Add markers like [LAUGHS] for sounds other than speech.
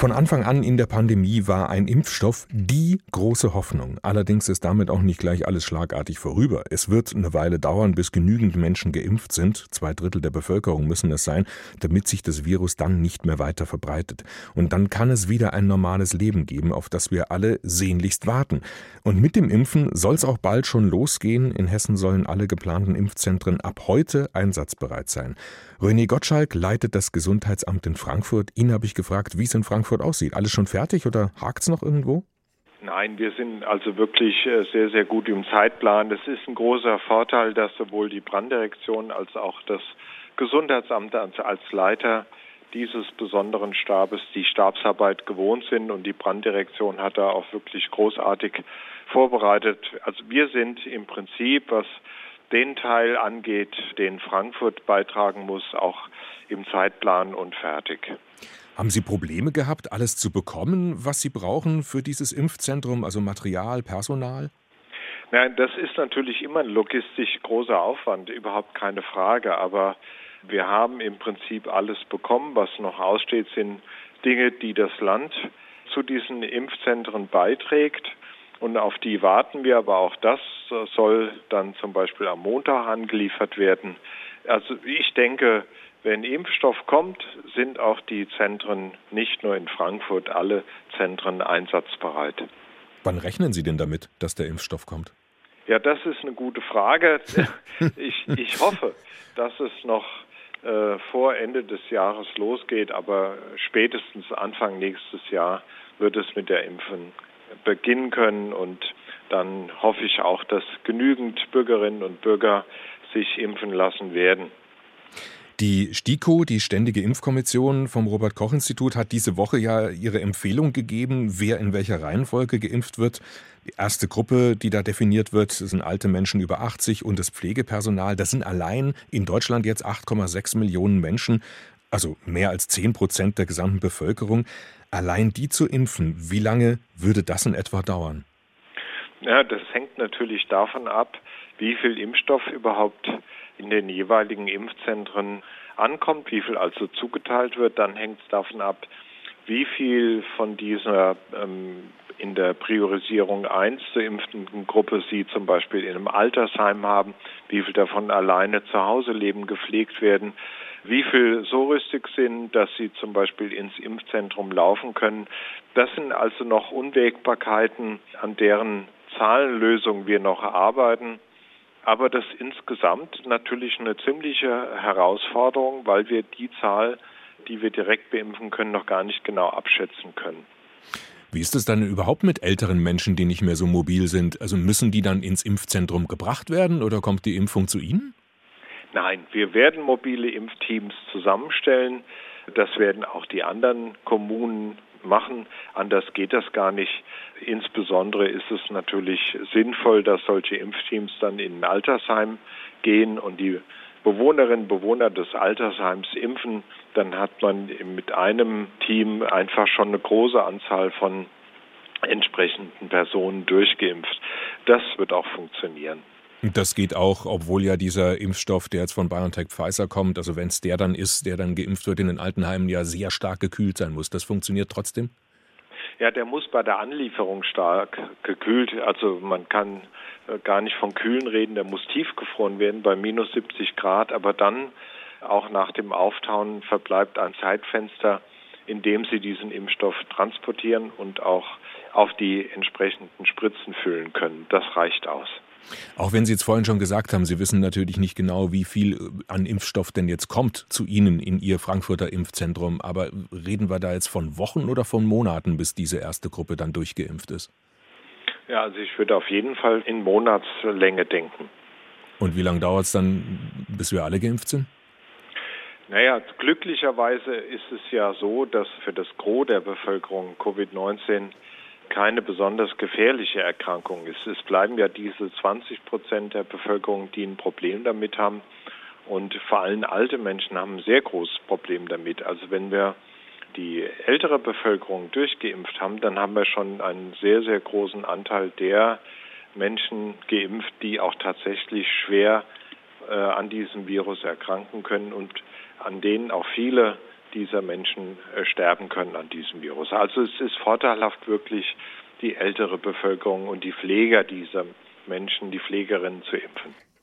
Von Anfang an in der Pandemie war ein Impfstoff die große Hoffnung. Allerdings ist damit auch nicht gleich alles schlagartig vorüber. Es wird eine Weile dauern, bis genügend Menschen geimpft sind. Zwei Drittel der Bevölkerung müssen es sein, damit sich das Virus dann nicht mehr weiter verbreitet. Und dann kann es wieder ein normales Leben geben, auf das wir alle sehnlichst warten. Und mit dem Impfen soll es auch bald schon losgehen. In Hessen sollen alle geplanten Impfzentren ab heute einsatzbereit sein. René Gottschalk leitet das Gesundheitsamt in Frankfurt. Ihn habe ich gefragt, wie es in Frankfurt aussieht. Alles schon fertig oder hakt es noch irgendwo? Nein, wir sind also wirklich äh, sehr, sehr gut im Zeitplan. Das ist ein großer Vorteil, dass sowohl die Branddirektion als auch das Gesundheitsamt als Leiter dieses besonderen Stabes die Stabsarbeit gewohnt sind und die Branddirektion hat da auch wirklich großartig vorbereitet. Also wir sind im Prinzip, was den Teil angeht, den Frankfurt beitragen muss, auch im Zeitplan und fertig. Haben Sie Probleme gehabt, alles zu bekommen, was Sie brauchen für dieses Impfzentrum, also Material, Personal? Nein, das ist natürlich immer ein logistisch großer Aufwand, überhaupt keine Frage. Aber wir haben im Prinzip alles bekommen. Was noch aussteht, sind Dinge, die das Land zu diesen Impfzentren beiträgt. Und auf die warten wir, aber auch das soll dann zum Beispiel am Montag angeliefert werden. Also ich denke, wenn Impfstoff kommt, sind auch die Zentren, nicht nur in Frankfurt, alle Zentren einsatzbereit. Wann rechnen Sie denn damit, dass der Impfstoff kommt? Ja, das ist eine gute Frage. [LAUGHS] Ich, ich hoffe, dass es noch äh, vor Ende des Jahres losgeht, aber spätestens Anfang nächstes Jahr wird es mit der Impfen beginnen können. Und dann hoffe ich auch, dass genügend Bürgerinnen und Bürger sich impfen lassen werden. Die STIKO, die Ständige Impfkommission vom Robert Koch Institut, hat diese Woche ja ihre Empfehlung gegeben, wer in welcher Reihenfolge geimpft wird. Die erste Gruppe, die da definiert wird, sind alte Menschen über 80 und das Pflegepersonal. Das sind allein in Deutschland jetzt 8,6 Millionen Menschen, also mehr als 10 Prozent der gesamten Bevölkerung. Allein die zu impfen, wie lange würde das in etwa dauern? Ja, das hängt natürlich davon ab, wie viel Impfstoff überhaupt in den jeweiligen Impfzentren ankommt, wie viel also zugeteilt wird. Dann hängt es davon ab, wie viel von dieser ähm, in der Priorisierung 1 zu impfenden Gruppe Sie zum Beispiel in einem Altersheim haben, wie viel davon alleine zu Hause leben, gepflegt werden, wie viel so rüstig sind, dass sie zum Beispiel ins Impfzentrum laufen können. Das sind also noch Unwägbarkeiten, an deren Zahlenlösung wir noch arbeiten. Aber das ist insgesamt natürlich eine ziemliche Herausforderung, weil wir die Zahl, die wir direkt beimpfen können, noch gar nicht genau abschätzen können. Wie ist es dann überhaupt mit älteren Menschen, die nicht mehr so mobil sind? Also müssen die dann ins Impfzentrum gebracht werden oder kommt die Impfung zu ihnen? Nein, wir werden mobile Impfteams zusammenstellen. Das werden auch die anderen Kommunen machen. Anders geht das gar nicht. Insbesondere ist es natürlich sinnvoll, dass solche Impfteams dann in ein Altersheim gehen und die Bewohnerinnen und Bewohner des Altersheims impfen. Dann hat man mit einem Team einfach schon eine große Anzahl von entsprechenden Personen durchgeimpft. Das wird auch funktionieren. Das geht auch, obwohl ja dieser Impfstoff, der jetzt von BioNTech Pfizer kommt, also wenn es der dann ist, der dann geimpft wird in den Altenheimen, ja sehr stark gekühlt sein muss. Das funktioniert trotzdem? Ja, der muss bei der Anlieferung stark gekühlt. Also man kann äh, gar nicht von Kühlen reden, der muss tiefgefroren werden bei minus 70 Grad, aber dann auch nach dem Auftauen verbleibt ein Zeitfenster, in dem Sie diesen Impfstoff transportieren und auch auf die entsprechenden Spritzen füllen können. Das reicht aus. Auch wenn Sie jetzt vorhin schon gesagt haben, Sie wissen natürlich nicht genau, wie viel äh, an Impfstoff denn jetzt kommt zu Ihnen in Ihr Frankfurter Impfzentrum. Aber reden wir da jetzt von Wochen oder von Monaten, bis diese erste Gruppe dann durchgeimpft ist? Ja, also ich würde auf jeden Fall in Monatslänge denken. Und wie lange dauert es dann, bis wir alle geimpft sind? Naja, glücklicherweise ist es ja so, dass für das Gros der Bevölkerung Covid-19 keine besonders gefährliche Erkrankung ist. Es bleiben ja diese 20 Prozent der Bevölkerung, die ein Problem damit haben. Und vor allem alte Menschen haben ein sehr großes Problem damit. Also wenn wir die ältere Bevölkerung durchgeimpft haben, dann haben wir schon einen sehr, sehr großen Anteil der Menschen geimpft, die auch tatsächlich schwer äh, an diesem Virus erkranken können und an denen auch viele dieser Menschen äh, sterben können an diesem Virus. Also es ist vorteilhaft wirklich, die ältere Bevölkerung und die Pfleger dieser Menschen, die Pflegerinnen zu impfen.